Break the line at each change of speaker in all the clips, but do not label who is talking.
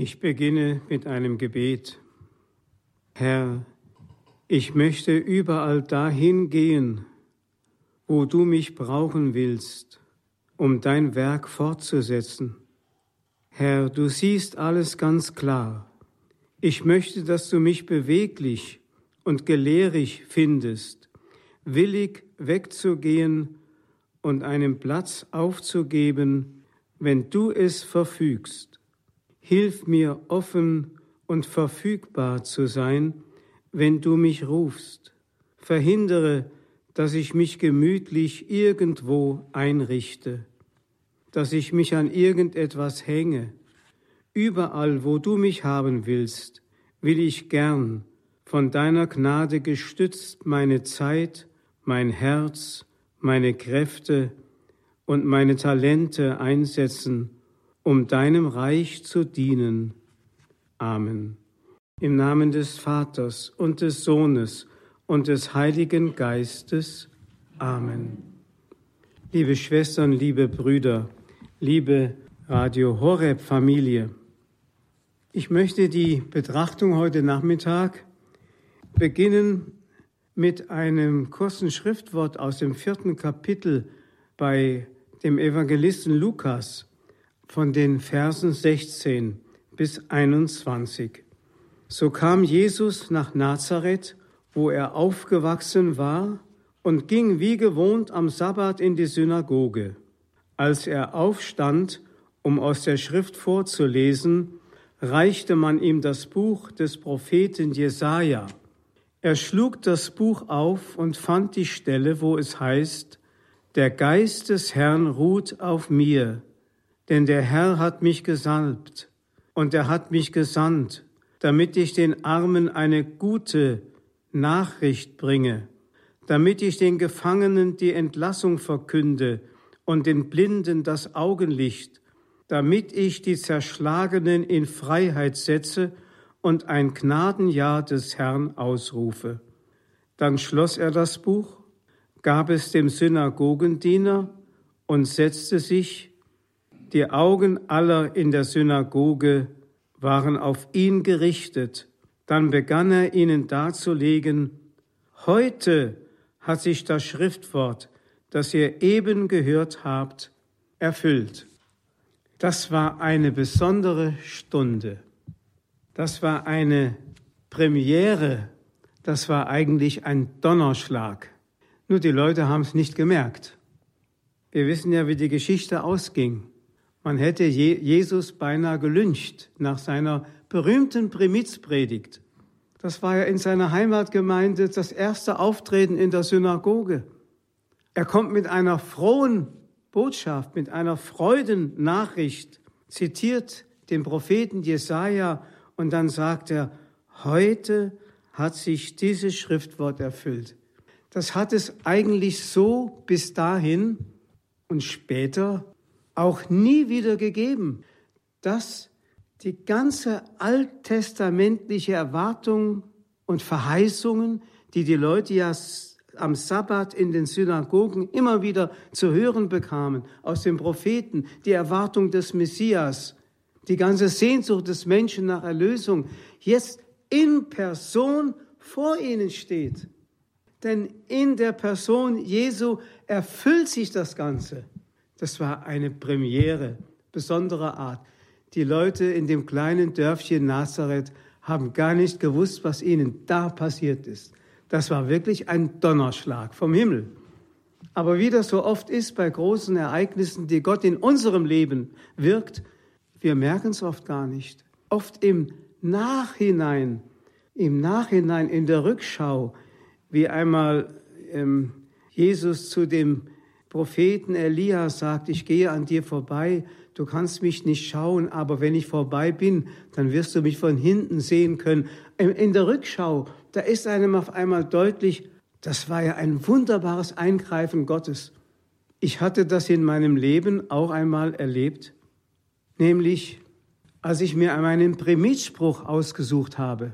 Ich beginne mit einem Gebet. Herr, ich möchte überall dahin gehen, wo du mich brauchen willst, um dein Werk fortzusetzen. Herr, du siehst alles ganz klar. Ich möchte, dass du mich beweglich und gelehrig findest, willig wegzugehen und einen Platz aufzugeben, wenn du es verfügst. Hilf mir offen und verfügbar zu sein, wenn du mich rufst. Verhindere, dass ich mich gemütlich irgendwo einrichte, dass ich mich an irgendetwas hänge. Überall, wo du mich haben willst, will ich gern, von deiner Gnade gestützt, meine Zeit, mein Herz, meine Kräfte und meine Talente einsetzen, um deinem Reich zu dienen. Amen. Im Namen des Vaters und des Sohnes und des Heiligen Geistes. Amen. Liebe Schwestern, liebe Brüder, liebe Radio Horeb Familie, ich möchte die Betrachtung heute Nachmittag beginnen mit einem kurzen Schriftwort aus dem vierten Kapitel bei dem Evangelisten Lukas von den Versen 16 bis 21. So kam Jesus nach Nazareth, wo er aufgewachsen war, und ging wie gewohnt am Sabbat in die Synagoge. Als er aufstand, um aus der Schrift vorzulesen, reichte man ihm das Buch des Propheten Jesaja. Er schlug das Buch auf und fand die Stelle, wo es heißt, der Geist des Herrn ruht auf mir, denn der Herr hat mich gesalbt und er hat mich gesandt, damit ich den Armen eine gute Nachricht bringe, damit ich den Gefangenen die Entlassung verkünde und den Blinden das Augenlicht, damit ich die Zerschlagenen in Freiheit setze und ein Gnadenjahr des Herrn ausrufe. Dann schloss er das Buch, gab es dem Synagogendiener und setzte sich. Die Augen aller in der Synagoge waren auf ihn gerichtet. Dann begann er ihnen darzulegen, heute hat sich das Schriftwort, das ihr eben gehört habt, erfüllt. Das war eine besondere Stunde. Das war eine Premiere, das war eigentlich ein Donnerschlag. Nur die Leute haben es nicht gemerkt. Wir wissen ja, wie die Geschichte ausging. Man hätte Jesus beinahe gelyncht nach seiner berühmten Primizpredigt. Das war ja in seiner Heimatgemeinde das erste Auftreten in der Synagoge. Er kommt mit einer frohen Botschaft, mit einer Freudennachricht, zitiert den Propheten Jesaja und dann sagt er, heute hat sich dieses Schriftwort erfüllt. Das hat es eigentlich so bis dahin und später auch nie wieder gegeben, dass die ganze alttestamentliche Erwartung und Verheißungen, die die Leute ja am Sabbat in den Synagogen immer wieder zu hören bekamen, aus den Propheten, die Erwartung des Messias, die ganze Sehnsucht des Menschen nach Erlösung jetzt in Person vor ihnen steht. Denn in der Person Jesu erfüllt sich das Ganze. Das war eine Premiere besonderer Art. Die Leute in dem kleinen Dörfchen Nazareth haben gar nicht gewusst, was ihnen da passiert ist. Das war wirklich ein Donnerschlag vom Himmel. Aber wie das so oft ist bei großen Ereignissen, die Gott in unserem Leben wirkt, wir merken es oft gar nicht. Oft im Nachhinein, im Nachhinein, in der Rückschau, wie einmal ähm, Jesus zu dem Propheten Elia sagt, ich gehe an dir vorbei, du kannst mich nicht schauen, aber wenn ich vorbei bin, dann wirst du mich von hinten sehen können. In der Rückschau, da ist einem auf einmal deutlich, das war ja ein wunderbares Eingreifen Gottes. Ich hatte das in meinem Leben auch einmal erlebt nämlich als ich mir meinen Primizspruch ausgesucht habe.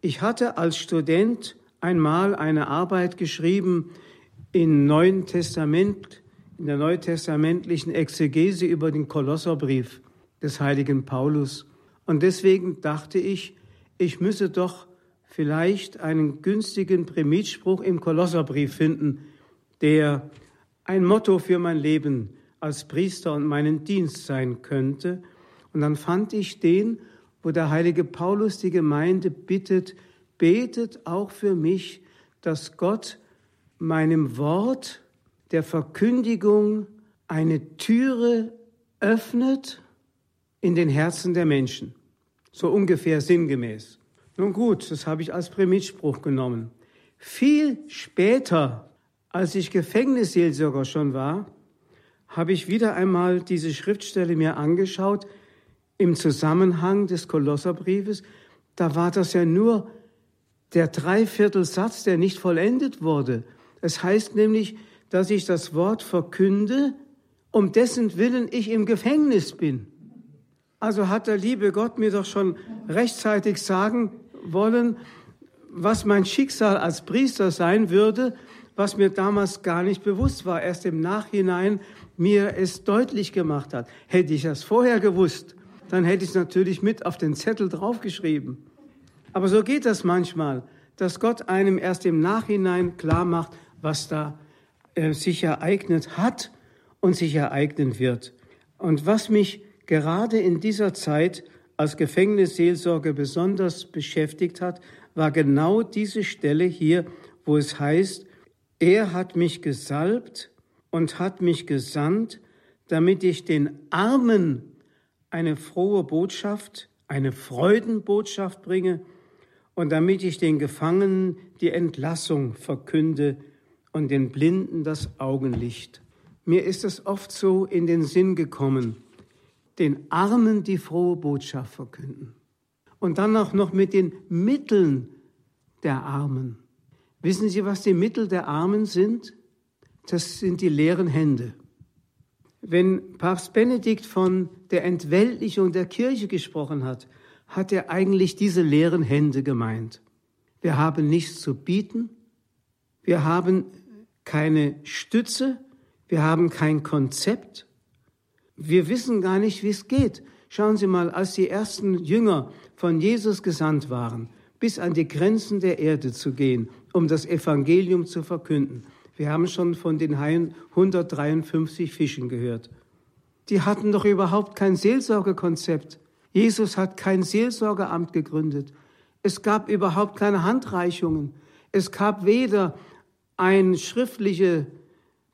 Ich hatte als Student einmal eine Arbeit geschrieben im Neuen Testament, in der neutestamentlichen Exegese über den Kolosserbrief des heiligen Paulus. Und deswegen dachte ich, ich müsse doch vielleicht einen günstigen Primitspruch im Kolosserbrief finden, der ein Motto für mein Leben als Priester und meinen Dienst sein könnte. Und dann fand ich den, wo der heilige Paulus die Gemeinde bittet, betet auch für mich, dass Gott meinem Wort der Verkündigung eine Türe öffnet in den Herzen der Menschen. So ungefähr sinngemäß. Nun gut, das habe ich als Primitspruch genommen. Viel später, als ich Gefängnisseelsorger schon war, habe ich wieder einmal diese Schriftstelle mir angeschaut im Zusammenhang des Kolosserbriefes. Da war das ja nur der Dreiviertelsatz, der nicht vollendet wurde. Es heißt nämlich, dass ich das Wort verkünde, um dessen Willen ich im Gefängnis bin. Also hat der liebe Gott mir doch schon rechtzeitig sagen wollen, was mein Schicksal als Priester sein würde, was mir damals gar nicht bewusst war, erst im Nachhinein mir es deutlich gemacht hat. Hätte ich das vorher gewusst, dann hätte ich es natürlich mit auf den Zettel draufgeschrieben. Aber so geht das manchmal, dass Gott einem erst im Nachhinein klar macht, was da äh, sich ereignet hat und sich ereignen wird. Und was mich gerade in dieser Zeit als Gefängnisseelsorge besonders beschäftigt hat, war genau diese Stelle hier, wo es heißt, er hat mich gesalbt und hat mich gesandt, damit ich den Armen eine frohe Botschaft, eine Freudenbotschaft bringe und damit ich den Gefangenen die Entlassung verkünde und den Blinden das Augenlicht. Mir ist es oft so in den Sinn gekommen, den Armen die frohe Botschaft verkünden. Und dann auch noch mit den Mitteln der Armen. Wissen Sie, was die Mittel der Armen sind? Das sind die leeren Hände. Wenn Papst Benedikt von der Entweltlichung der Kirche gesprochen hat, hat er eigentlich diese leeren Hände gemeint. Wir haben nichts zu bieten, wir haben keine Stütze, wir haben kein Konzept, wir wissen gar nicht, wie es geht. Schauen Sie mal, als die ersten Jünger von Jesus gesandt waren, bis an die Grenzen der Erde zu gehen, um das Evangelium zu verkünden. Wir haben schon von den 153 Fischen gehört. Die hatten doch überhaupt kein Seelsorgekonzept. Jesus hat kein Seelsorgeamt gegründet. Es gab überhaupt keine Handreichungen. Es gab weder eine schriftliche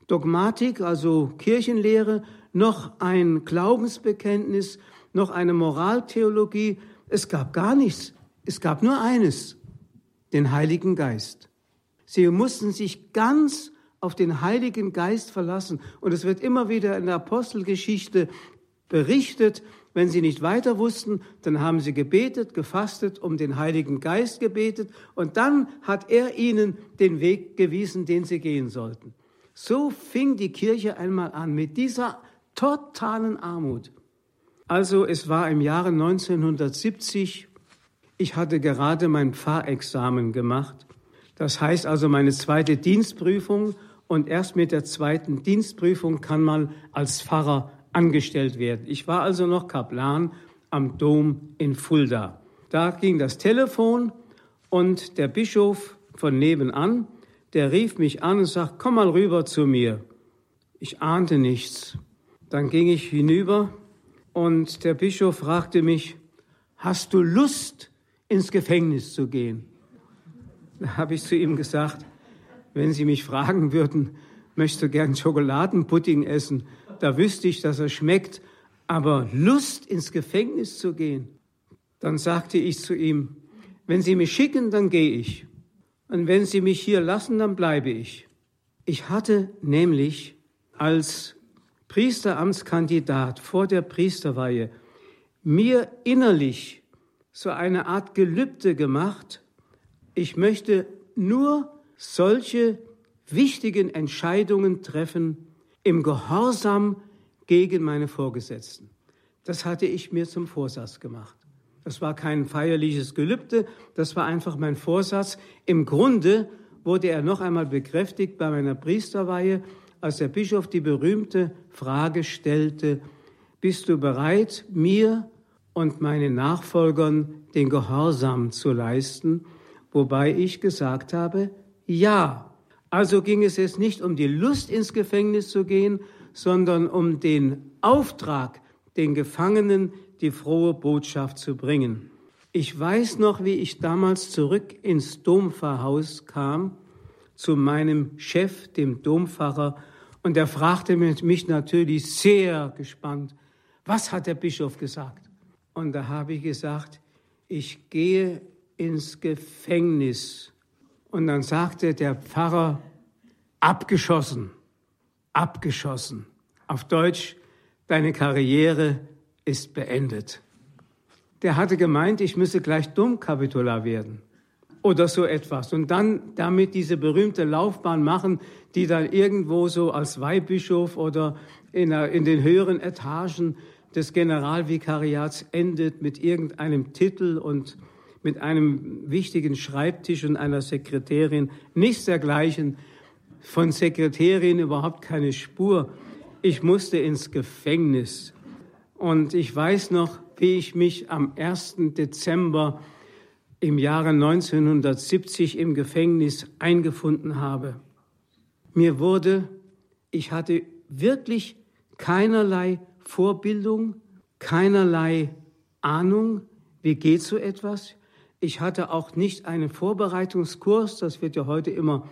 Dogmatik, also Kirchenlehre, noch ein Glaubensbekenntnis, noch eine Moraltheologie. Es gab gar nichts. Es gab nur eines, den Heiligen Geist. Sie mussten sich ganz auf den Heiligen Geist verlassen. Und es wird immer wieder in der Apostelgeschichte berichtet, wenn sie nicht weiter wussten, dann haben sie gebetet, gefastet, um den Heiligen Geist gebetet und dann hat er ihnen den Weg gewiesen, den sie gehen sollten. So fing die Kirche einmal an mit dieser totalen Armut. Also es war im Jahre 1970, ich hatte gerade mein Pfarrexamen gemacht. Das heißt also meine zweite Dienstprüfung und erst mit der zweiten Dienstprüfung kann man als Pfarrer angestellt werden. Ich war also noch Kaplan am Dom in Fulda. Da ging das Telefon und der Bischof von nebenan, der rief mich an und sagt, komm mal rüber zu mir. Ich ahnte nichts. Dann ging ich hinüber und der Bischof fragte mich, hast du Lust, ins Gefängnis zu gehen? Da habe ich zu ihm gesagt, wenn Sie mich fragen würden, möchtest du gern Schokoladenpudding essen, da wüsste ich, dass er schmeckt, aber Lust ins Gefängnis zu gehen, dann sagte ich zu ihm, wenn Sie mich schicken, dann gehe ich. Und wenn Sie mich hier lassen, dann bleibe ich. Ich hatte nämlich als Priesteramtskandidat vor der Priesterweihe mir innerlich so eine Art Gelübde gemacht, ich möchte nur solche wichtigen Entscheidungen treffen im Gehorsam gegen meine Vorgesetzten. Das hatte ich mir zum Vorsatz gemacht. Das war kein feierliches Gelübde, das war einfach mein Vorsatz. Im Grunde wurde er noch einmal bekräftigt bei meiner Priesterweihe, als der Bischof die berühmte Frage stellte, bist du bereit, mir und meinen Nachfolgern den Gehorsam zu leisten, wobei ich gesagt habe, ja. Also ging es jetzt nicht um die Lust ins Gefängnis zu gehen, sondern um den Auftrag, den Gefangenen die frohe Botschaft zu bringen. Ich weiß noch, wie ich damals zurück ins Dompfarrhaus kam, zu meinem Chef, dem Dompfarrer, und er fragte mich natürlich sehr gespannt, was hat der Bischof gesagt? Und da habe ich gesagt, ich gehe ins Gefängnis. Und dann sagte der Pfarrer, abgeschossen, abgeschossen. Auf Deutsch, deine Karriere ist beendet. Der hatte gemeint, ich müsse gleich Domkapitular werden oder so etwas und dann damit diese berühmte Laufbahn machen, die dann irgendwo so als Weihbischof oder in, in den höheren Etagen des Generalvikariats endet mit irgendeinem Titel und mit einem wichtigen Schreibtisch und einer Sekretärin. Nichts dergleichen. Von Sekretärin überhaupt keine Spur. Ich musste ins Gefängnis. Und ich weiß noch, wie ich mich am 1. Dezember im Jahre 1970 im Gefängnis eingefunden habe. Mir wurde, ich hatte wirklich keinerlei Vorbildung, keinerlei Ahnung, wie geht so etwas. Ich hatte auch nicht einen Vorbereitungskurs, das wird ja heute immer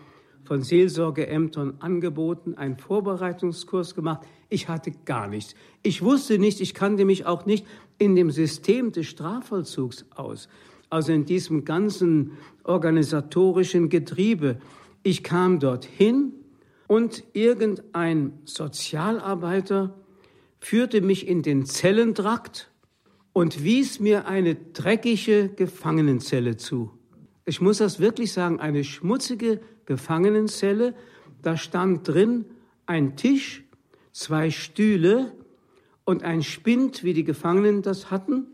von Seelsorgeämtern angeboten, einen Vorbereitungskurs gemacht. Ich hatte gar nichts. Ich wusste nicht, ich kannte mich auch nicht in dem System des Strafvollzugs aus, also in diesem ganzen organisatorischen Getriebe. Ich kam dorthin und irgendein Sozialarbeiter führte mich in den Zellentrakt und wies mir eine dreckige Gefangenenzelle zu. Ich muss das wirklich sagen, eine schmutzige Gefangenenzelle. Da stand drin ein Tisch, zwei Stühle und ein Spind, wie die Gefangenen das hatten,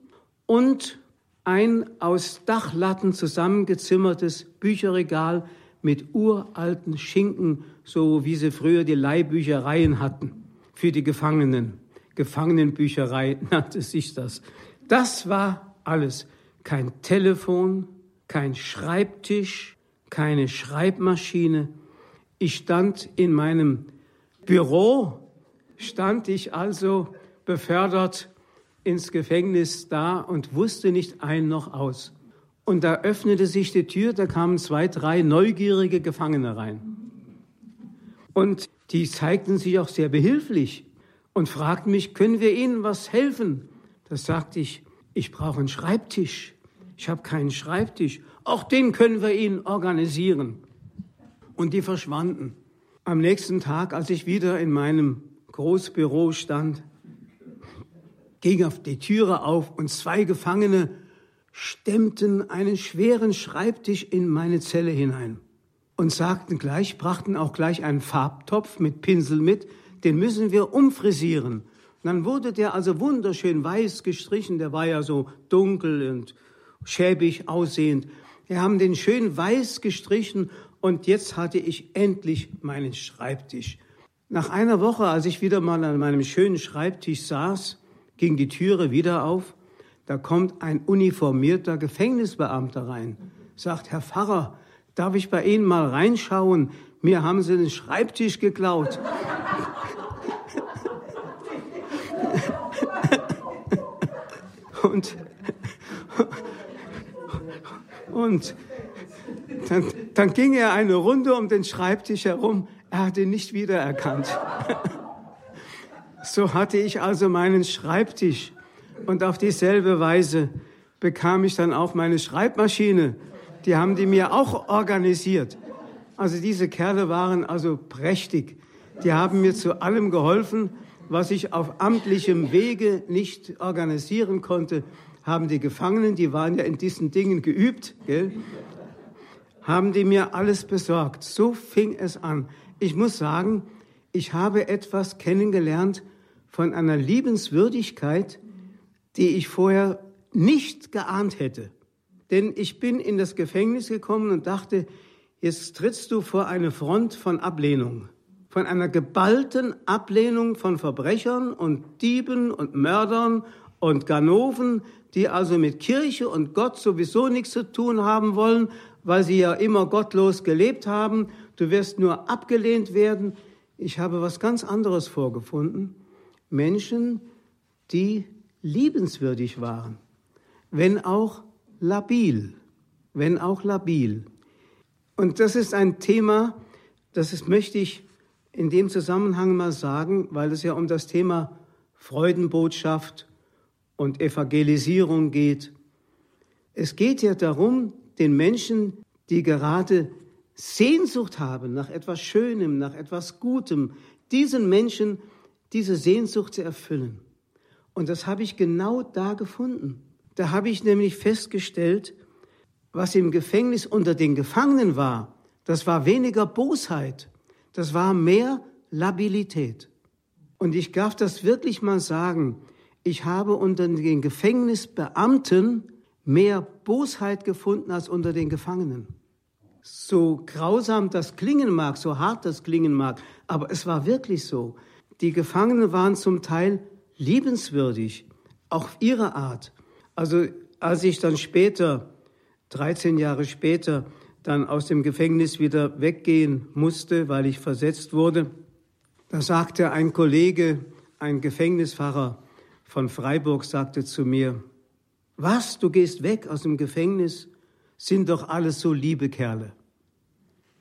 und ein aus Dachlatten zusammengezimmertes Bücherregal mit uralten Schinken, so wie sie früher die Leihbüchereien hatten für die Gefangenen. Gefangenenbücherei nannte sich das. Das war alles. Kein Telefon, kein Schreibtisch, keine Schreibmaschine. Ich stand in meinem Büro, stand ich also befördert ins Gefängnis da und wusste nicht ein noch aus. Und da öffnete sich die Tür, da kamen zwei, drei neugierige Gefangene rein. Und die zeigten sich auch sehr behilflich und fragten mich, können wir Ihnen was helfen? Da sagte ich, ich brauche einen Schreibtisch. Ich habe keinen Schreibtisch. Auch den können wir Ihnen organisieren. Und die verschwanden. Am nächsten Tag, als ich wieder in meinem Großbüro stand, ging auf die Türe auf und zwei Gefangene stemmten einen schweren Schreibtisch in meine Zelle hinein und sagten gleich, brachten auch gleich einen Farbtopf mit Pinsel mit, den müssen wir umfrisieren. Dann wurde der also wunderschön weiß gestrichen, der war ja so dunkel und schäbig aussehend. Wir haben den schön weiß gestrichen und jetzt hatte ich endlich meinen Schreibtisch. Nach einer Woche, als ich wieder mal an meinem schönen Schreibtisch saß, ging die Türe wieder auf. Da kommt ein uniformierter Gefängnisbeamter rein, sagt, Herr Pfarrer, darf ich bei Ihnen mal reinschauen? Mir haben Sie den Schreibtisch geklaut. Und, und dann, dann ging er eine Runde um den Schreibtisch herum. Er hat ihn nicht wiedererkannt. So hatte ich also meinen Schreibtisch und auf dieselbe Weise bekam ich dann auch meine Schreibmaschine. Die haben die mir auch organisiert. Also diese Kerle waren also prächtig. Die haben mir zu allem geholfen, was ich auf amtlichem Wege nicht organisieren konnte, haben die Gefangenen, die waren ja in diesen Dingen geübt, gell, haben die mir alles besorgt. So fing es an. Ich muss sagen, ich habe etwas kennengelernt von einer Liebenswürdigkeit, die ich vorher nicht geahnt hätte. Denn ich bin in das Gefängnis gekommen und dachte, Jetzt trittst du vor eine Front von Ablehnung, von einer geballten Ablehnung von Verbrechern und Dieben und Mördern und Ganoven, die also mit Kirche und Gott sowieso nichts zu tun haben wollen, weil sie ja immer gottlos gelebt haben. Du wirst nur abgelehnt werden. Ich habe was ganz anderes vorgefunden. Menschen, die liebenswürdig waren, wenn auch labil, wenn auch labil. Und das ist ein Thema, das ist, möchte ich in dem Zusammenhang mal sagen, weil es ja um das Thema Freudenbotschaft und Evangelisierung geht. Es geht ja darum, den Menschen, die gerade Sehnsucht haben nach etwas Schönem, nach etwas Gutem, diesen Menschen diese Sehnsucht zu erfüllen. Und das habe ich genau da gefunden. Da habe ich nämlich festgestellt, was im Gefängnis unter den Gefangenen war, das war weniger Bosheit, das war mehr Labilität. Und ich darf das wirklich mal sagen, ich habe unter den Gefängnisbeamten mehr Bosheit gefunden als unter den Gefangenen. So grausam das klingen mag, so hart das klingen mag, aber es war wirklich so. Die Gefangenen waren zum Teil liebenswürdig, auch ihre Art. Also als ich dann später, 13 Jahre später, dann aus dem Gefängnis wieder weggehen musste, weil ich versetzt wurde, da sagte ein Kollege, ein Gefängnisfahrer von Freiburg, sagte zu mir, was, du gehst weg aus dem Gefängnis, sind doch alles so liebe Kerle.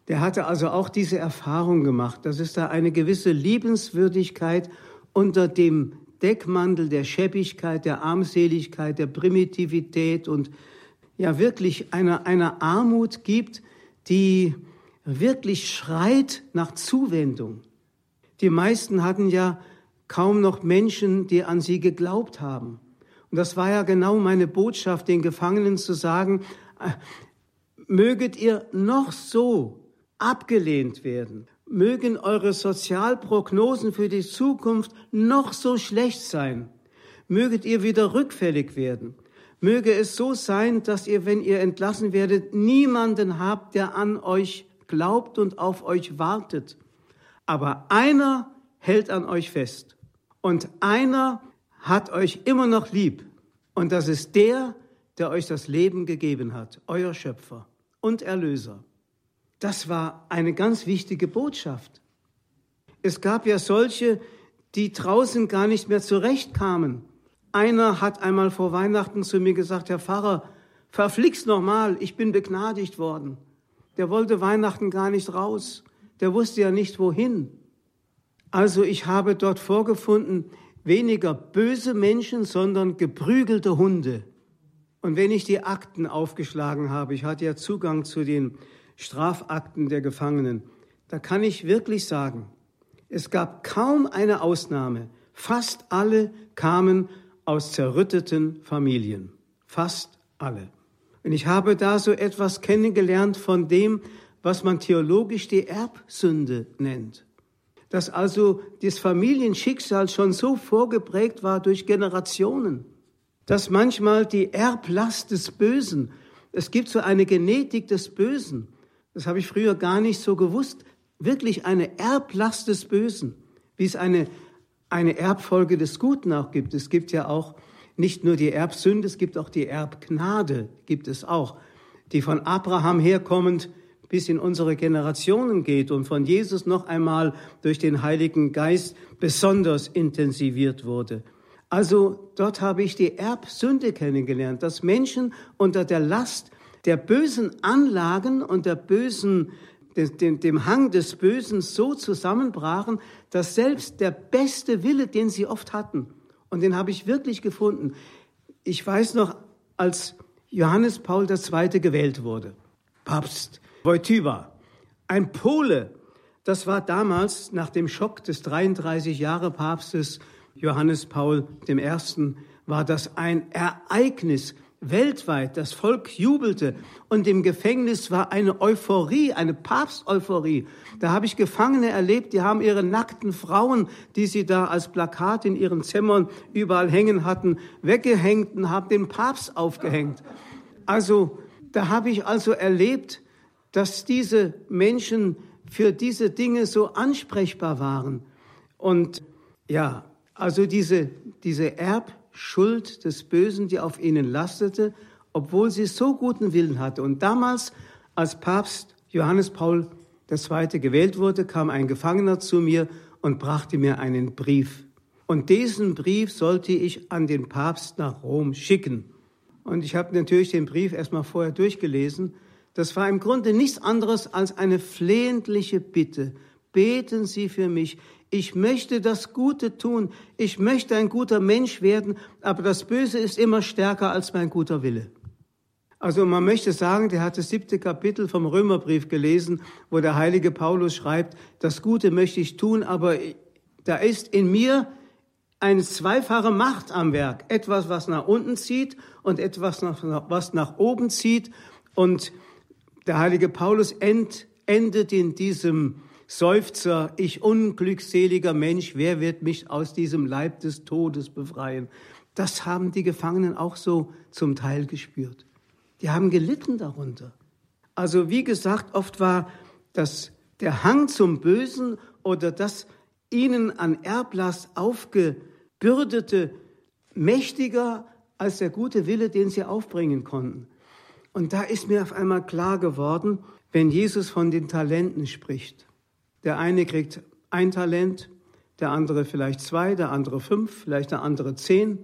Der hatte also auch diese Erfahrung gemacht, dass es da eine gewisse Liebenswürdigkeit unter dem Deckmantel der Scheppigkeit, der Armseligkeit, der Primitivität und ja wirklich einer, einer Armut gibt, die wirklich schreit nach Zuwendung. Die meisten hatten ja kaum noch Menschen, die an sie geglaubt haben. Und das war ja genau meine Botschaft, den Gefangenen zu sagen, äh, möget ihr noch so abgelehnt werden, mögen eure Sozialprognosen für die Zukunft noch so schlecht sein, möget ihr wieder rückfällig werden, möge es so sein, dass ihr, wenn ihr entlassen werdet, niemanden habt, der an euch glaubt und auf euch wartet. Aber einer hält an euch fest und einer hat euch immer noch lieb. Und das ist der, der euch das Leben gegeben hat, euer Schöpfer und Erlöser. Das war eine ganz wichtige Botschaft. Es gab ja solche, die draußen gar nicht mehr zurechtkamen. Einer hat einmal vor Weihnachten zu mir gesagt, Herr Pfarrer, verflixt nochmal, ich bin begnadigt worden. Der wollte Weihnachten gar nicht raus. Der wusste ja nicht wohin. Also ich habe dort vorgefunden, weniger böse Menschen, sondern geprügelte Hunde. Und wenn ich die Akten aufgeschlagen habe, ich hatte ja Zugang zu den Strafakten der Gefangenen, da kann ich wirklich sagen, es gab kaum eine Ausnahme. Fast alle kamen aus zerrütteten Familien. Fast alle. Und ich habe da so etwas kennengelernt von dem, was man theologisch die Erbsünde nennt dass also das Familienschicksal schon so vorgeprägt war durch Generationen, dass manchmal die Erblast des Bösen, es gibt so eine Genetik des Bösen, das habe ich früher gar nicht so gewusst, wirklich eine Erblast des Bösen, wie es eine, eine Erbfolge des Guten auch gibt. Es gibt ja auch nicht nur die Erbsünde, es gibt auch die Erbgnade, gibt es auch, die von Abraham herkommend bis in unsere Generationen geht und von Jesus noch einmal durch den Heiligen Geist besonders intensiviert wurde. Also dort habe ich die Erbsünde kennengelernt, dass Menschen unter der Last der bösen Anlagen und der bösen, dem, dem Hang des Bösen so zusammenbrachen, dass selbst der beste Wille, den sie oft hatten, und den habe ich wirklich gefunden. Ich weiß noch, als Johannes Paul II. gewählt wurde, Papst, Wojtyła, ein Pole. Das war damals nach dem Schock des 33 Jahre Papstes Johannes Paul I. war das ein Ereignis weltweit. Das Volk jubelte und im Gefängnis war eine Euphorie, eine Papsteuphorie. Da habe ich Gefangene erlebt, die haben ihre nackten Frauen, die sie da als Plakat in ihren Zimmern überall hängen hatten, weggehängt und haben den Papst aufgehängt. Also da habe ich also erlebt, dass diese Menschen für diese Dinge so ansprechbar waren. Und ja, also diese, diese Erb Schuld des Bösen, die auf ihnen lastete, obwohl sie so guten Willen hatte. Und damals, als Papst Johannes Paul II. gewählt wurde, kam ein Gefangener zu mir und brachte mir einen Brief. Und diesen Brief sollte ich an den Papst nach Rom schicken. Und ich habe natürlich den Brief erstmal vorher durchgelesen. Das war im Grunde nichts anderes als eine flehentliche Bitte. Beten Sie für mich. Ich möchte das Gute tun. Ich möchte ein guter Mensch werden, aber das Böse ist immer stärker als mein guter Wille. Also man möchte sagen, der hat das siebte Kapitel vom Römerbrief gelesen, wo der heilige Paulus schreibt, das Gute möchte ich tun, aber da ist in mir eine zweifache Macht am Werk. Etwas, was nach unten zieht und etwas, was nach oben zieht. Und der heilige Paulus end, endet in diesem Seufzer, ich unglückseliger Mensch, wer wird mich aus diesem Leib des Todes befreien? Das haben die Gefangenen auch so zum Teil gespürt. Die haben gelitten darunter. Also wie gesagt, oft war das der Hang zum Bösen oder das ihnen an Erblast aufgebürdete mächtiger als der gute Wille, den sie aufbringen konnten. Und da ist mir auf einmal klar geworden, wenn Jesus von den Talenten spricht. Der eine kriegt ein Talent, der andere vielleicht zwei, der andere fünf, vielleicht der andere zehn.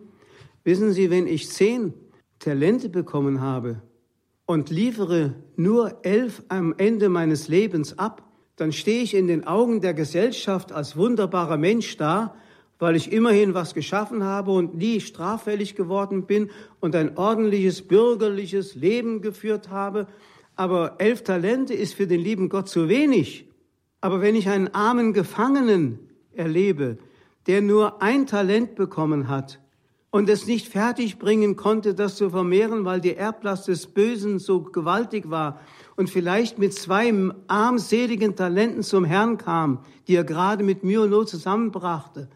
Wissen Sie, wenn ich zehn Talente bekommen habe und liefere nur elf am Ende meines Lebens ab, dann stehe ich in den Augen der Gesellschaft als wunderbarer Mensch da, weil ich immerhin was geschaffen habe und nie straffällig geworden bin und ein ordentliches bürgerliches Leben geführt habe. Aber elf Talente ist für den lieben Gott zu wenig. Aber wenn ich einen armen Gefangenen erlebe, der nur ein Talent bekommen hat und es nicht fertigbringen konnte, das zu vermehren, weil die Erblast des Bösen so gewaltig war und vielleicht mit zwei armseligen Talenten zum Herrn kam, die er gerade mit Mühe und Not zusammenbrachte,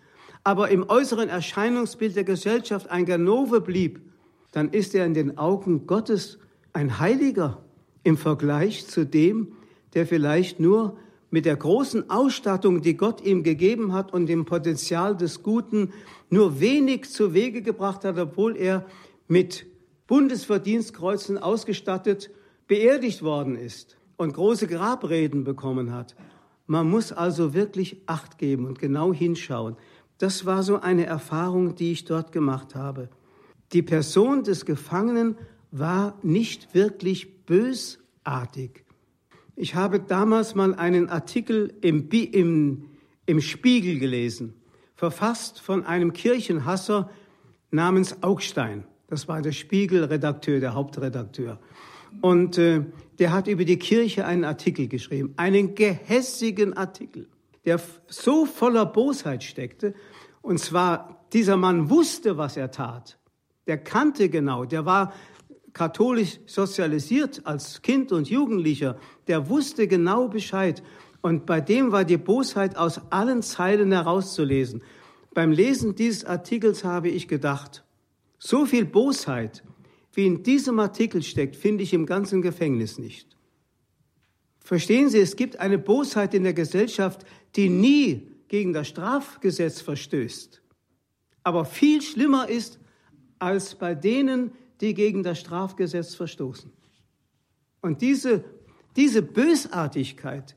aber im äußeren Erscheinungsbild der Gesellschaft ein Ganove blieb, dann ist er in den Augen Gottes ein Heiliger im Vergleich zu dem, der vielleicht nur mit der großen Ausstattung, die Gott ihm gegeben hat und dem Potenzial des Guten nur wenig zu Wege gebracht hat, obwohl er mit Bundesverdienstkreuzen ausgestattet beerdigt worden ist und große Grabreden bekommen hat. Man muss also wirklich Acht geben und genau hinschauen. Das war so eine Erfahrung, die ich dort gemacht habe. Die Person des Gefangenen war nicht wirklich bösartig. Ich habe damals mal einen Artikel im, im, im Spiegel gelesen, verfasst von einem Kirchenhasser namens Augstein. Das war der Spiegelredakteur, der Hauptredakteur. Und äh, der hat über die Kirche einen Artikel geschrieben, einen gehässigen Artikel, der so voller Bosheit steckte. Und zwar, dieser Mann wusste, was er tat. Der kannte genau, der war katholisch sozialisiert als Kind und Jugendlicher, der wusste genau Bescheid. Und bei dem war die Bosheit aus allen Zeilen herauszulesen. Beim Lesen dieses Artikels habe ich gedacht, so viel Bosheit, wie in diesem Artikel steckt, finde ich im ganzen Gefängnis nicht. Verstehen Sie, es gibt eine Bosheit in der Gesellschaft, die nie gegen das Strafgesetz verstößt, aber viel schlimmer ist als bei denen, die gegen das Strafgesetz verstoßen. Und diese, diese Bösartigkeit,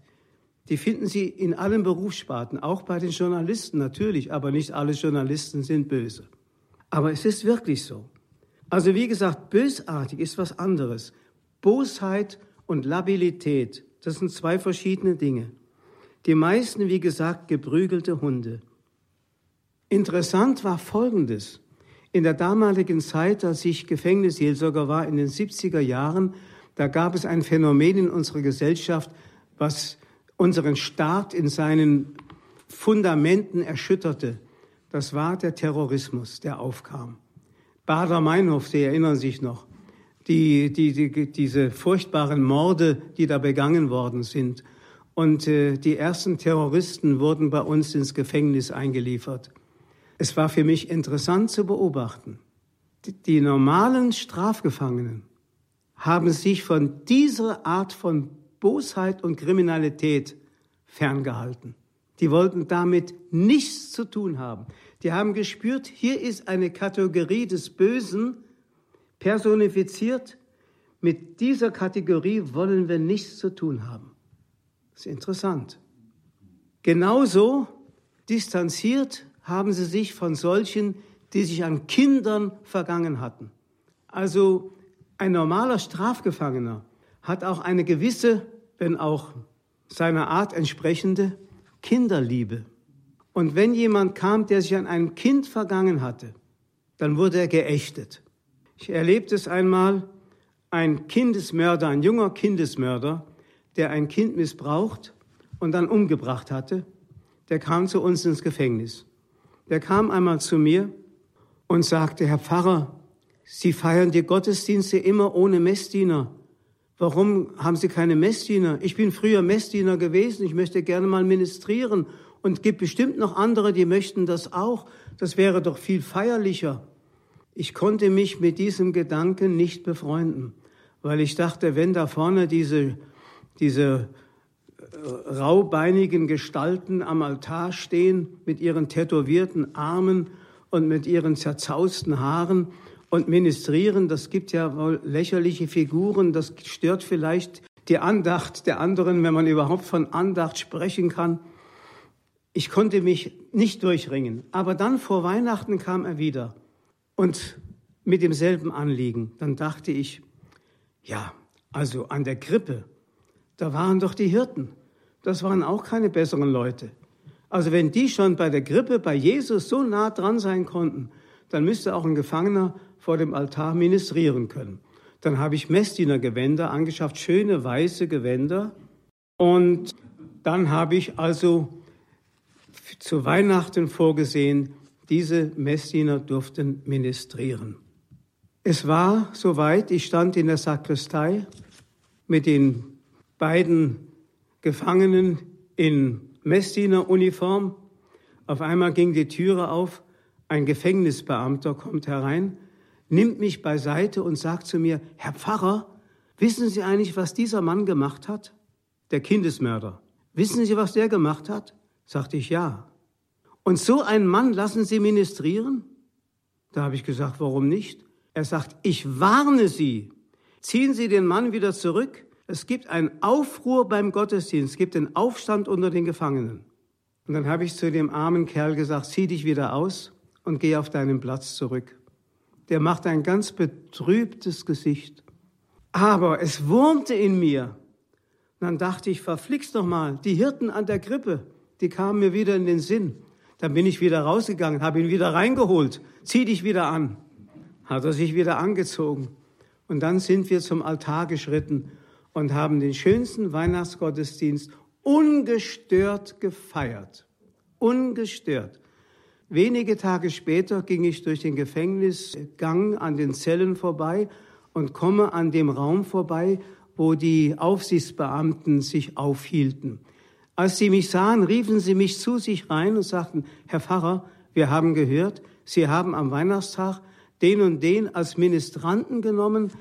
die finden Sie in allen Berufssparten, auch bei den Journalisten natürlich, aber nicht alle Journalisten sind böse. Aber es ist wirklich so. Also wie gesagt, bösartig ist was anderes. Bosheit und Labilität, das sind zwei verschiedene Dinge. Die meisten, wie gesagt, geprügelte Hunde. Interessant war Folgendes. In der damaligen Zeit, als ich Gefängnisseelsorger war, in den 70er Jahren, da gab es ein Phänomen in unserer Gesellschaft, was unseren Staat in seinen Fundamenten erschütterte. Das war der Terrorismus, der aufkam. Bader-Meinhof, Sie erinnern sich noch, die, die, die, diese furchtbaren Morde, die da begangen worden sind. Und äh, die ersten Terroristen wurden bei uns ins Gefängnis eingeliefert. Es war für mich interessant zu beobachten. Die, normalen Strafgefangenen haben sich von dieser Art von Bosheit und Kriminalität ferngehalten. Die wollten damit nichts zu tun haben. Die haben gespürt, hier ist eine Kategorie des Bösen personifiziert. Mit dieser Kategorie wollen wir nichts zu tun haben. Das ist interessant. Genauso distanziert haben sie sich von solchen, die sich an Kindern vergangen hatten. Also ein normaler Strafgefangener hat auch eine gewisse, wenn auch seiner Art entsprechende Kinderliebe. Und wenn jemand kam, der sich an einem Kind vergangen hatte, dann wurde er geächtet. Ich erlebte es einmal, ein Kindesmörder, ein junger Kindesmörder, der ein Kind missbraucht und dann umgebracht hatte, der kam zu uns ins Gefängnis. Der kam einmal zu mir und sagte, Herr Pfarrer, Sie feiern die Gottesdienste immer ohne Messdiener. Warum haben Sie keine Messdiener? Ich bin früher Messdiener gewesen, ich möchte gerne mal ministrieren und gibt bestimmt noch andere, die möchten das auch. Das wäre doch viel feierlicher. Ich konnte mich mit diesem Gedanken nicht befreunden, weil ich dachte, wenn da vorne diese, diese raubeinigen Gestalten am Altar stehen mit ihren tätowierten Armen und mit ihren zerzausten Haaren und ministrieren, das gibt ja wohl lächerliche Figuren, das stört vielleicht die Andacht der anderen, wenn man überhaupt von Andacht sprechen kann. Ich konnte mich nicht durchringen. Aber dann vor Weihnachten kam er wieder und mit demselben Anliegen. Dann dachte ich, ja, also an der Krippe, da waren doch die Hirten. Das waren auch keine besseren Leute. Also wenn die schon bei der Grippe bei Jesus so nah dran sein konnten, dann müsste auch ein Gefangener vor dem Altar ministrieren können. Dann habe ich Messdienergewänder angeschafft, schöne weiße Gewänder. Und dann habe ich also zu Weihnachten vorgesehen, diese Messdiener durften ministrieren. Es war soweit, ich stand in der Sakristei mit den beiden Gefangenen in Messdieneruniform. Auf einmal ging die Türe auf, ein Gefängnisbeamter kommt herein, nimmt mich beiseite und sagt zu mir, Herr Pfarrer, wissen Sie eigentlich, was dieser Mann gemacht hat? Der Kindesmörder. Wissen Sie, was der gemacht hat? Sagte ich, ja. Und so einen Mann lassen Sie ministrieren? Da habe ich gesagt, warum nicht? Er sagt, ich warne Sie. Ziehen Sie den Mann wieder zurück, es gibt einen Aufruhr beim Gottesdienst, es gibt einen Aufstand unter den Gefangenen. Und dann habe ich zu dem armen Kerl gesagt, zieh dich wieder aus und geh auf deinen Platz zurück. Der macht ein ganz betrübtes Gesicht. Aber es wurmte in mir. Und dann dachte ich, verflixt doch mal, die Hirten an der Krippe, die kamen mir wieder in den Sinn. Dann bin ich wieder rausgegangen, habe ihn wieder reingeholt. Zieh dich wieder an. Hat er sich wieder angezogen. Und dann sind wir zum Altar geschritten und haben den schönsten Weihnachtsgottesdienst ungestört gefeiert. Ungestört. Wenige Tage später ging ich durch den Gefängnisgang an den Zellen vorbei und komme an dem Raum vorbei, wo die Aufsichtsbeamten sich aufhielten. Als sie mich sahen, riefen sie mich zu sich rein und sagten, Herr Pfarrer, wir haben gehört, Sie haben am Weihnachtstag den und den als Ministranten genommen.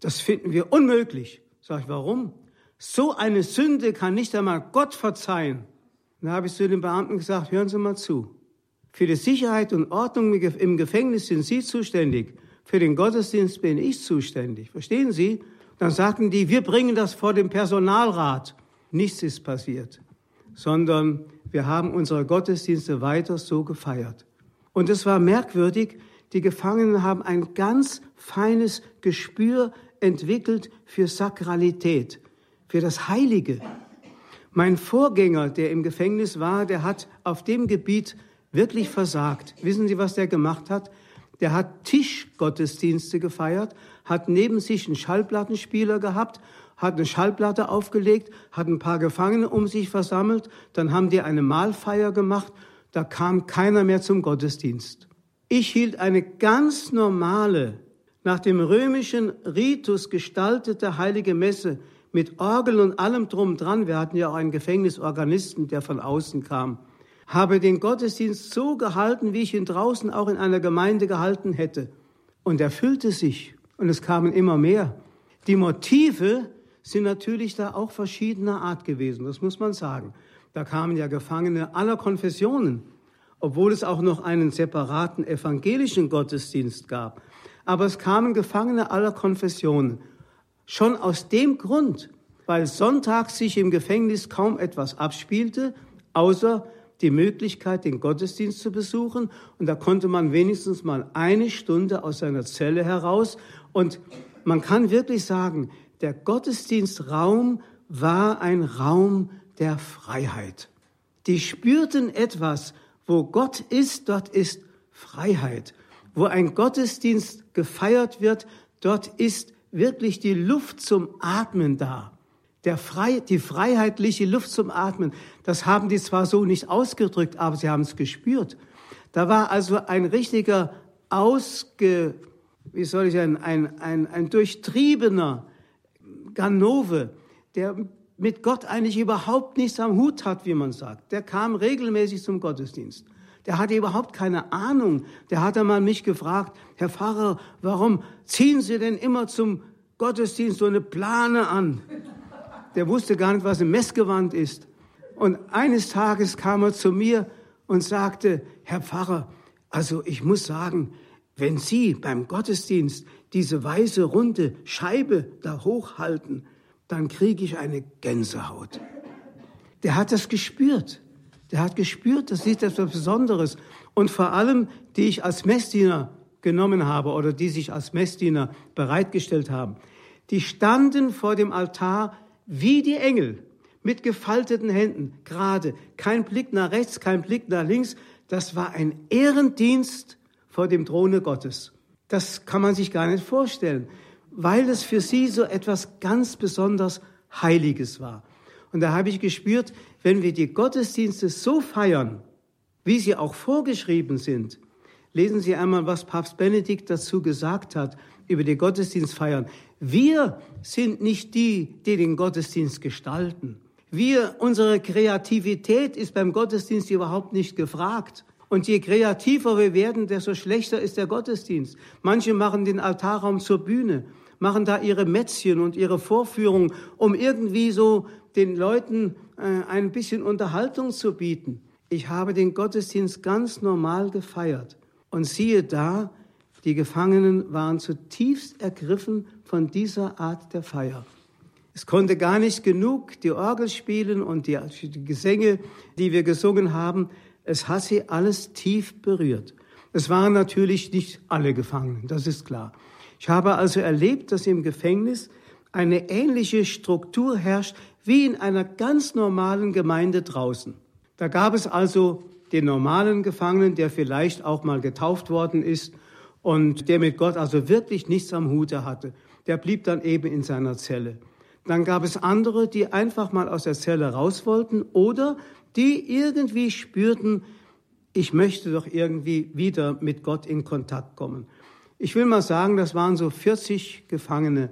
Das finden wir unmöglich. Sag ich, warum? So eine Sünde kann nicht einmal Gott verzeihen. Dann habe ich zu den Beamten gesagt, hören Sie mal zu. Für die Sicherheit und Ordnung im Gefängnis sind Sie zuständig. Für den Gottesdienst bin ich zuständig. Verstehen Sie? Dann sagten die, wir bringen das vor dem Personalrat. Nichts ist passiert, sondern wir haben unsere Gottesdienste weiter so gefeiert. Und es war merkwürdig, die Gefangenen haben ein ganz feines Gespür entwickelt für Sakralität, für das Heilige. Mein Vorgänger, der im Gefängnis war, der hat auf dem Gebiet wirklich versagt. Wissen Sie, was der gemacht hat? Der hat Tischgottesdienste gefeiert, hat neben sich einen Schallplattenspieler gehabt, hat eine Schallplatte aufgelegt, hat ein paar Gefangene um sich versammelt, dann haben die eine Mahlfeier gemacht, da kam keiner mehr zum Gottesdienst. Ich hielt eine ganz normale nach dem römischen Ritus gestaltete heilige Messe mit Orgel und allem drum dran, wir hatten ja auch einen Gefängnisorganisten, der von außen kam, habe den Gottesdienst so gehalten, wie ich ihn draußen auch in einer Gemeinde gehalten hätte. Und er füllte sich und es kamen immer mehr. Die Motive sind natürlich da auch verschiedener Art gewesen, das muss man sagen. Da kamen ja Gefangene aller Konfessionen. obwohl es auch noch einen separaten evangelischen Gottesdienst gab. Aber es kamen Gefangene aller Konfessionen. Schon aus dem Grund, weil sonntags sich im Gefängnis kaum etwas abspielte, außer die Möglichkeit, den Gottesdienst zu besuchen. Und da konnte man wenigstens mal eine Stunde aus seiner Zelle heraus. Und man kann wirklich sagen, der Gottesdienstraum war ein Raum der Freiheit. Die spürten etwas, wo Gott ist, dort ist Freiheit. Wo ein Gottesdienst gefeiert wird, dort ist wirklich die Luft zum Atmen da. Frei, die freiheitliche Luft zum Atmen, das haben die zwar so nicht ausgedrückt, aber sie haben es gespürt. Da war also ein richtiger ausge, wie soll ich sagen, ein, ein, ein durchtriebener Ganove, der mit Gott eigentlich überhaupt nichts am Hut hat, wie man sagt. Der kam regelmäßig zum Gottesdienst. Der hatte überhaupt keine Ahnung. Der hat einmal mich gefragt, Herr Pfarrer, warum ziehen Sie denn immer zum Gottesdienst so eine Plane an? Der wusste gar nicht, was ein Messgewand ist. Und eines Tages kam er zu mir und sagte, Herr Pfarrer, also ich muss sagen, wenn Sie beim Gottesdienst diese weiße runde Scheibe da hochhalten, dann kriege ich eine Gänsehaut. Der hat das gespürt. Der hat gespürt, das ist etwas Besonderes. Und vor allem, die ich als Messdiener genommen habe oder die sich als Messdiener bereitgestellt haben, die standen vor dem Altar wie die Engel mit gefalteten Händen, gerade, kein Blick nach rechts, kein Blick nach links. Das war ein Ehrendienst vor dem Throne Gottes. Das kann man sich gar nicht vorstellen, weil es für sie so etwas ganz besonders Heiliges war. Und da habe ich gespürt, wenn wir die Gottesdienste so feiern, wie sie auch vorgeschrieben sind, lesen Sie einmal, was Papst Benedikt dazu gesagt hat über die Gottesdienstfeiern. Wir sind nicht die, die den Gottesdienst gestalten. Wir, unsere Kreativität ist beim Gottesdienst überhaupt nicht gefragt. Und je kreativer wir werden, desto schlechter ist der Gottesdienst. Manche machen den Altarraum zur Bühne, machen da ihre Mätzchen und ihre Vorführung, um irgendwie so den Leuten äh, ein bisschen Unterhaltung zu bieten. Ich habe den Gottesdienst ganz normal gefeiert. Und siehe da, die Gefangenen waren zutiefst ergriffen von dieser Art der Feier. Es konnte gar nicht genug die Orgel spielen und die, die Gesänge, die wir gesungen haben. Es hat sie alles tief berührt. Es waren natürlich nicht alle Gefangenen, das ist klar. Ich habe also erlebt, dass im Gefängnis eine ähnliche Struktur herrscht wie in einer ganz normalen Gemeinde draußen. Da gab es also den normalen Gefangenen, der vielleicht auch mal getauft worden ist und der mit Gott also wirklich nichts am Hute hatte. Der blieb dann eben in seiner Zelle. Dann gab es andere, die einfach mal aus der Zelle raus wollten oder die irgendwie spürten, ich möchte doch irgendwie wieder mit Gott in Kontakt kommen. Ich will mal sagen, das waren so 40 Gefangene,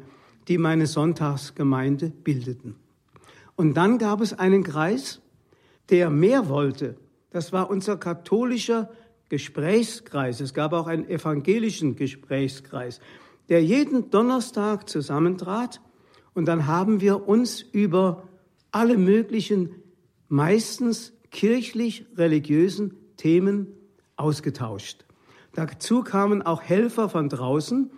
die meine Sonntagsgemeinde bildeten. Und dann gab es einen Kreis, der mehr wollte. Das war unser katholischer Gesprächskreis. Es gab auch einen evangelischen Gesprächskreis, der jeden Donnerstag zusammentrat. Und dann haben wir uns über alle möglichen, meistens kirchlich-religiösen Themen ausgetauscht. Dazu kamen auch Helfer von draußen,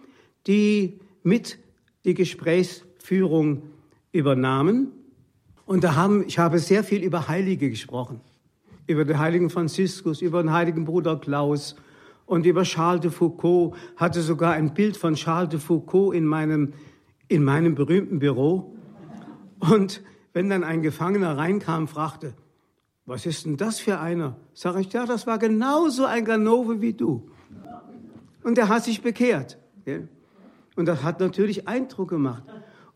die mit die Gesprächsführung übernahmen. Und da haben, ich habe sehr viel über Heilige gesprochen. Über den heiligen Franziskus, über den heiligen Bruder Klaus und über Charles de Foucault. Hatte sogar ein Bild von Charles de Foucault in meinem, in meinem berühmten Büro. Und wenn dann ein Gefangener reinkam, fragte, was ist denn das für einer? Sag ich, ja, das war genauso ein Ganove wie du. Und er hat sich bekehrt. Und das hat natürlich Eindruck gemacht.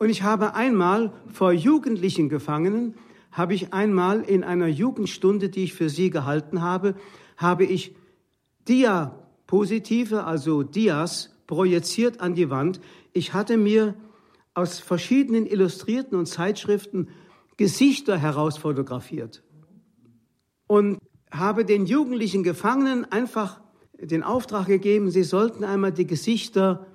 Und ich habe einmal vor jugendlichen Gefangenen, habe ich einmal in einer Jugendstunde, die ich für sie gehalten habe, habe ich Diapositive, also Dias, projiziert an die Wand. Ich hatte mir aus verschiedenen Illustrierten und Zeitschriften Gesichter herausfotografiert und habe den jugendlichen Gefangenen einfach den Auftrag gegeben, sie sollten einmal die Gesichter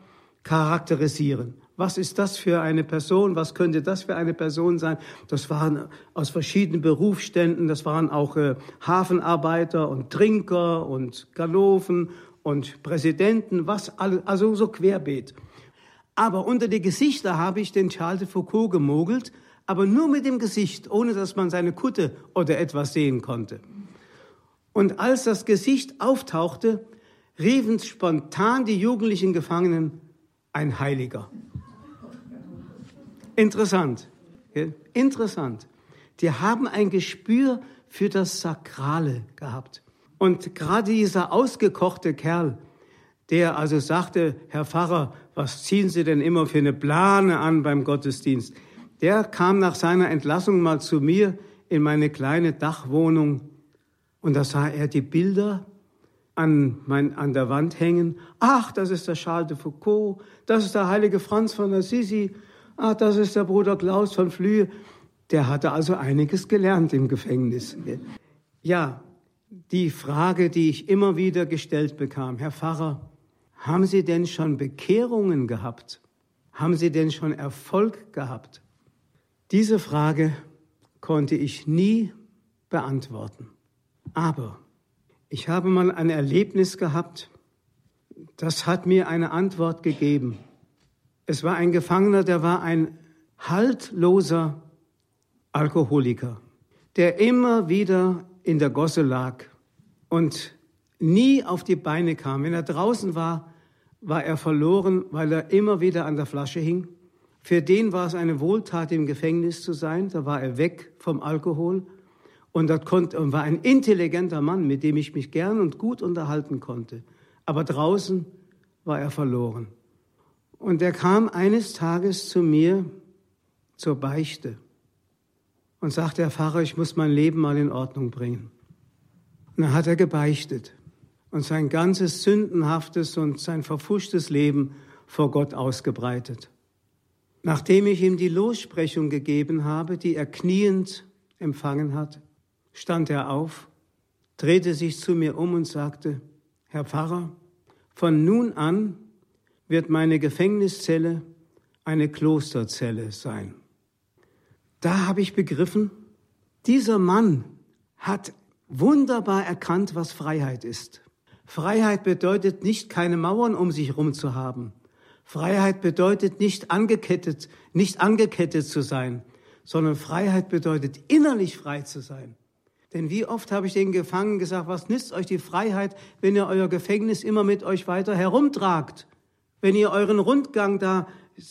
charakterisieren. Was ist das für eine Person? Was könnte das für eine Person sein? Das waren aus verschiedenen Berufsständen. Das waren auch äh, Hafenarbeiter und Trinker und Ganoven und Präsidenten, was also so querbeet. Aber unter die Gesichter habe ich den Charles de Foucault gemogelt, aber nur mit dem Gesicht, ohne dass man seine Kutte oder etwas sehen konnte. Und als das Gesicht auftauchte, riefen spontan die jugendlichen Gefangenen ein Heiliger. Interessant. Interessant. Die haben ein Gespür für das Sakrale gehabt. Und gerade dieser ausgekochte Kerl, der also sagte, Herr Pfarrer, was ziehen Sie denn immer für eine Plane an beim Gottesdienst? Der kam nach seiner Entlassung mal zu mir in meine kleine Dachwohnung und da sah er die Bilder an, mein, an der Wand hängen. Ach, das ist der Charles de Foucault, das ist der heilige Franz von Assisi, ach, das ist der Bruder Klaus von Flühe. Der hatte also einiges gelernt im Gefängnis. Ja, die Frage, die ich immer wieder gestellt bekam, Herr Pfarrer, haben Sie denn schon Bekehrungen gehabt? Haben Sie denn schon Erfolg gehabt? Diese Frage konnte ich nie beantworten. Aber ich habe mal ein Erlebnis gehabt, das hat mir eine Antwort gegeben. Es war ein Gefangener, der war ein haltloser Alkoholiker, der immer wieder in der Gosse lag und nie auf die Beine kam. Wenn er draußen war, war er verloren, weil er immer wieder an der Flasche hing. Für den war es eine Wohltat, im Gefängnis zu sein. Da war er weg vom Alkohol und das konnte, war ein intelligenter Mann, mit dem ich mich gern und gut unterhalten konnte. Aber draußen war er verloren. Und er kam eines Tages zu mir zur Beichte und sagte, Herr Pfarrer, ich muss mein Leben mal in Ordnung bringen. Und dann hat er gebeichtet und sein ganzes sündenhaftes und sein verfuschtes Leben vor Gott ausgebreitet. Nachdem ich ihm die Lossprechung gegeben habe, die er kniend empfangen hat, stand er auf, drehte sich zu mir um und sagte, Herr Pfarrer, von nun an wird meine Gefängniszelle eine Klosterzelle sein. Da habe ich begriffen, dieser Mann hat wunderbar erkannt, was Freiheit ist. Freiheit bedeutet nicht, keine Mauern um sich herum zu haben. Freiheit bedeutet nicht angekettet, nicht angekettet zu sein, sondern Freiheit bedeutet innerlich frei zu sein. Denn wie oft habe ich den Gefangenen gesagt, was nützt euch die Freiheit, wenn ihr euer Gefängnis immer mit euch weiter herumtragt? Wenn ihr euren Rundgang da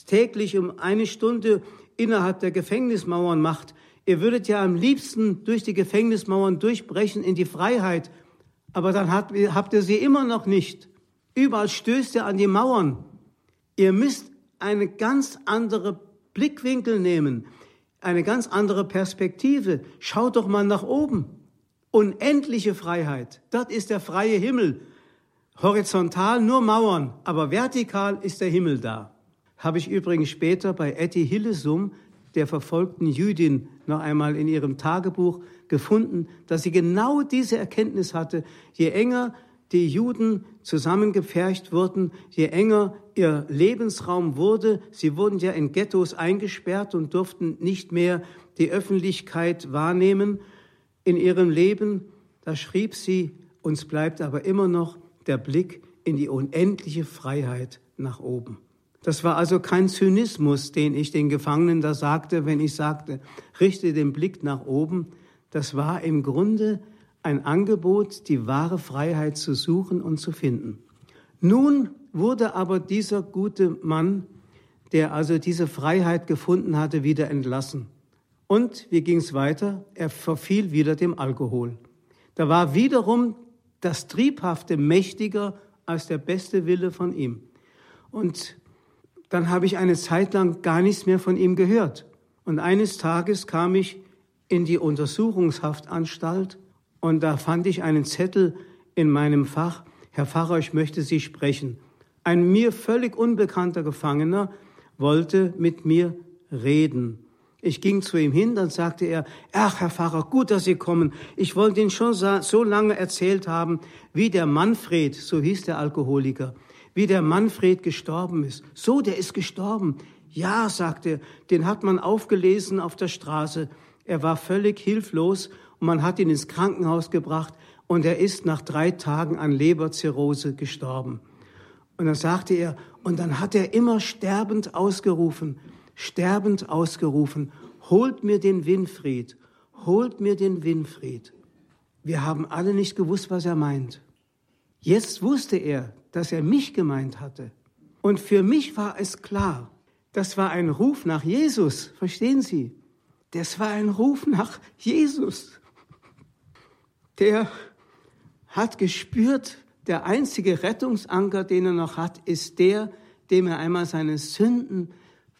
täglich um eine Stunde innerhalb der Gefängnismauern macht, ihr würdet ja am liebsten durch die Gefängnismauern durchbrechen in die Freiheit, aber dann habt ihr, sie immer noch nicht. Überall stößt ihr an die Mauern. Ihr müsst eine ganz andere Blickwinkel nehmen eine ganz andere Perspektive. Schaut doch mal nach oben. Unendliche Freiheit. Das ist der freie Himmel. Horizontal nur Mauern, aber vertikal ist der Himmel da. Habe ich übrigens später bei Etty Hillesum, der verfolgten Jüdin, noch einmal in ihrem Tagebuch gefunden, dass sie genau diese Erkenntnis hatte. Je enger die Juden zusammengepfercht wurden, je enger ihr Lebensraum wurde. Sie wurden ja in Ghettos eingesperrt und durften nicht mehr die Öffentlichkeit wahrnehmen in ihrem Leben. Da schrieb sie, uns bleibt aber immer noch der Blick in die unendliche Freiheit nach oben. Das war also kein Zynismus, den ich den Gefangenen da sagte, wenn ich sagte, richte den Blick nach oben. Das war im Grunde ein Angebot, die wahre Freiheit zu suchen und zu finden. Nun wurde aber dieser gute Mann, der also diese Freiheit gefunden hatte, wieder entlassen. Und wie ging es weiter? Er verfiel wieder dem Alkohol. Da war wiederum das Triebhafte mächtiger als der beste Wille von ihm. Und dann habe ich eine Zeit lang gar nichts mehr von ihm gehört. Und eines Tages kam ich in die Untersuchungshaftanstalt und da fand ich einen Zettel in meinem Fach, Herr Pfarrer, ich möchte Sie sprechen. Ein mir völlig unbekannter Gefangener wollte mit mir reden. Ich ging zu ihm hin, dann sagte er, ach, Herr Pfarrer, gut, dass Sie kommen. Ich wollte Ihnen schon so lange erzählt haben, wie der Manfred, so hieß der Alkoholiker, wie der Manfred gestorben ist. So, der ist gestorben. Ja, sagte er, den hat man aufgelesen auf der Straße. Er war völlig hilflos und man hat ihn ins Krankenhaus gebracht und er ist nach drei Tagen an Leberzirrhose gestorben. Und dann sagte er, und dann hat er immer sterbend ausgerufen, sterbend ausgerufen, holt mir den Winfried, holt mir den Winfried. Wir haben alle nicht gewusst, was er meint. Jetzt wusste er, dass er mich gemeint hatte. Und für mich war es klar, das war ein Ruf nach Jesus, verstehen Sie? Das war ein Ruf nach Jesus. Der hat gespürt, der einzige Rettungsanker, den er noch hat, ist der, dem er einmal seine Sünden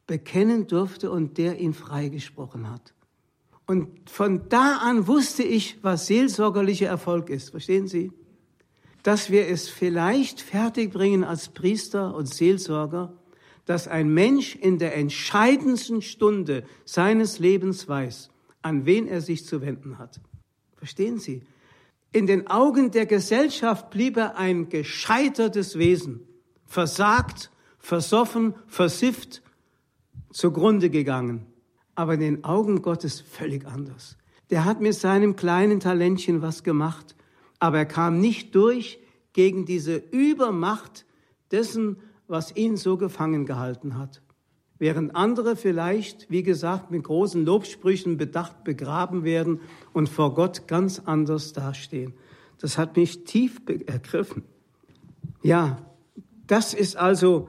bekennen durfte und der ihn freigesprochen hat. Und von da an wusste ich, was seelsorgerlicher Erfolg ist. Verstehen Sie? Dass wir es vielleicht fertigbringen als Priester und Seelsorger, dass ein Mensch in der entscheidendsten Stunde seines Lebens weiß, an wen er sich zu wenden hat. Verstehen Sie? In den Augen der Gesellschaft blieb er ein gescheitertes Wesen, versagt, versoffen, versifft, zugrunde gegangen. Aber in den Augen Gottes völlig anders. Der hat mit seinem kleinen Talentchen was gemacht, aber er kam nicht durch gegen diese Übermacht dessen, was ihn so gefangen gehalten hat. Während andere vielleicht, wie gesagt, mit großen Lobsprüchen bedacht begraben werden und vor Gott ganz anders dastehen. Das hat mich tief ergriffen. Ja, das ist also,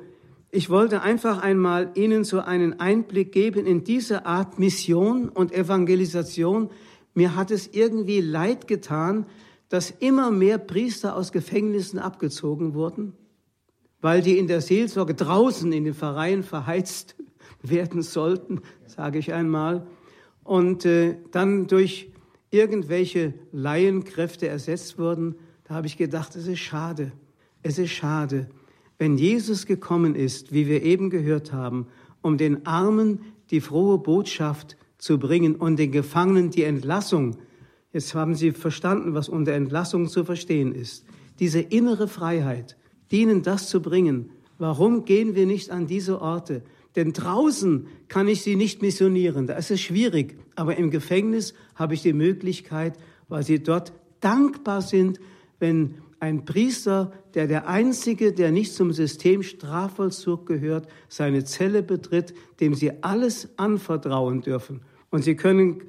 ich wollte einfach einmal Ihnen so einen Einblick geben in diese Art Mission und Evangelisation. Mir hat es irgendwie leid getan, dass immer mehr Priester aus Gefängnissen abgezogen wurden weil die in der Seelsorge draußen in den Vereinen verheizt werden sollten, sage ich einmal, und äh, dann durch irgendwelche Laienkräfte ersetzt wurden, da habe ich gedacht, es ist schade, es ist schade, wenn Jesus gekommen ist, wie wir eben gehört haben, um den Armen die frohe Botschaft zu bringen und den Gefangenen die Entlassung. Jetzt haben Sie verstanden, was unter Entlassung zu verstehen ist. Diese innere Freiheit, dienen, das zu bringen. Warum gehen wir nicht an diese Orte? Denn draußen kann ich sie nicht missionieren, da ist es schwierig. Aber im Gefängnis habe ich die Möglichkeit, weil sie dort dankbar sind, wenn ein Priester, der der Einzige, der nicht zum System Strafvollzug gehört, seine Zelle betritt, dem sie alles anvertrauen dürfen. Und sie können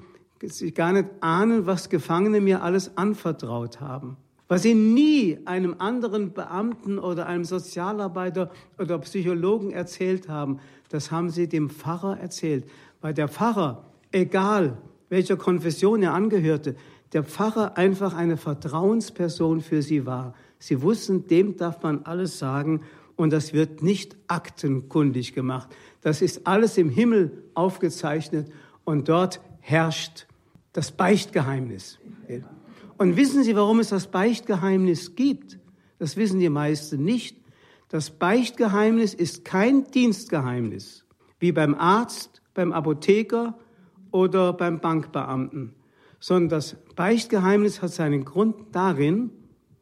sich gar nicht ahnen, was Gefangene mir alles anvertraut haben was sie nie einem anderen Beamten oder einem Sozialarbeiter oder Psychologen erzählt haben, das haben sie dem Pfarrer erzählt. Weil der Pfarrer, egal welcher Konfession er angehörte, der Pfarrer einfach eine Vertrauensperson für sie war. Sie wussten, dem darf man alles sagen und das wird nicht aktenkundig gemacht. Das ist alles im Himmel aufgezeichnet und dort herrscht das Beichtgeheimnis. Und wissen Sie, warum es das Beichtgeheimnis gibt? Das wissen die meisten nicht. Das Beichtgeheimnis ist kein Dienstgeheimnis, wie beim Arzt, beim Apotheker oder beim Bankbeamten, sondern das Beichtgeheimnis hat seinen Grund darin,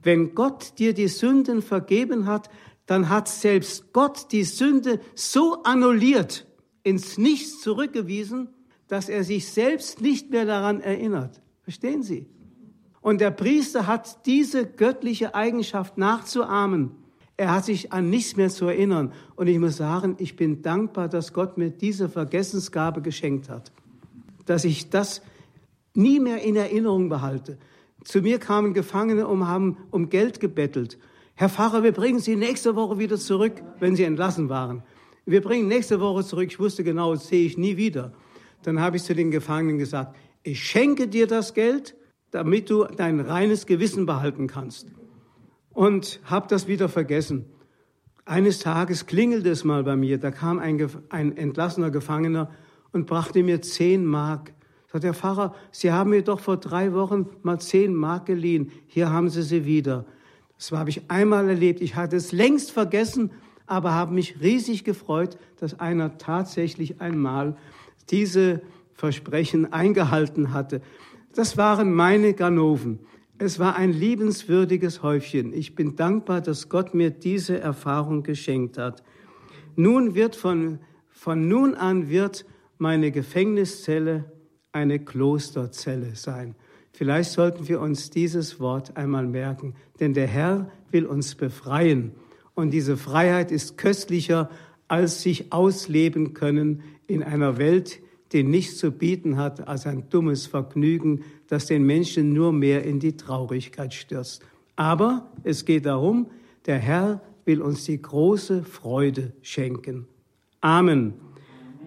wenn Gott dir die Sünden vergeben hat, dann hat selbst Gott die Sünde so annulliert, ins Nichts zurückgewiesen, dass er sich selbst nicht mehr daran erinnert. Verstehen Sie? Und der Priester hat diese göttliche Eigenschaft nachzuahmen. Er hat sich an nichts mehr zu erinnern. Und ich muss sagen, ich bin dankbar, dass Gott mir diese Vergessensgabe geschenkt hat. Dass ich das nie mehr in Erinnerung behalte. Zu mir kamen Gefangene und haben um Geld gebettelt. Herr Pfarrer, wir bringen Sie nächste Woche wieder zurück, wenn Sie entlassen waren. Wir bringen nächste Woche zurück. Ich wusste genau, das sehe ich nie wieder. Dann habe ich zu den Gefangenen gesagt, ich schenke dir das Geld, damit du dein reines Gewissen behalten kannst. Und habe das wieder vergessen. Eines Tages klingelte es mal bei mir, da kam ein, ein entlassener Gefangener und brachte mir zehn Mark. Sagt der Pfarrer, Sie haben mir doch vor drei Wochen mal zehn Mark geliehen. Hier haben Sie sie wieder. Das habe ich einmal erlebt. Ich hatte es längst vergessen, aber habe mich riesig gefreut, dass einer tatsächlich einmal diese Versprechen eingehalten hatte. Das waren meine Ganoven. Es war ein liebenswürdiges Häufchen. Ich bin dankbar, dass Gott mir diese Erfahrung geschenkt hat. Nun wird von, von nun an wird meine Gefängniszelle eine Klosterzelle sein. Vielleicht sollten wir uns dieses Wort einmal merken, denn der Herr will uns befreien. Und diese Freiheit ist köstlicher als sich ausleben können in einer Welt, die nichts zu bieten hat als ein dummes Vergnügen, das den Menschen nur mehr in die Traurigkeit stürzt. Aber es geht darum, der Herr will uns die große Freude schenken. Amen.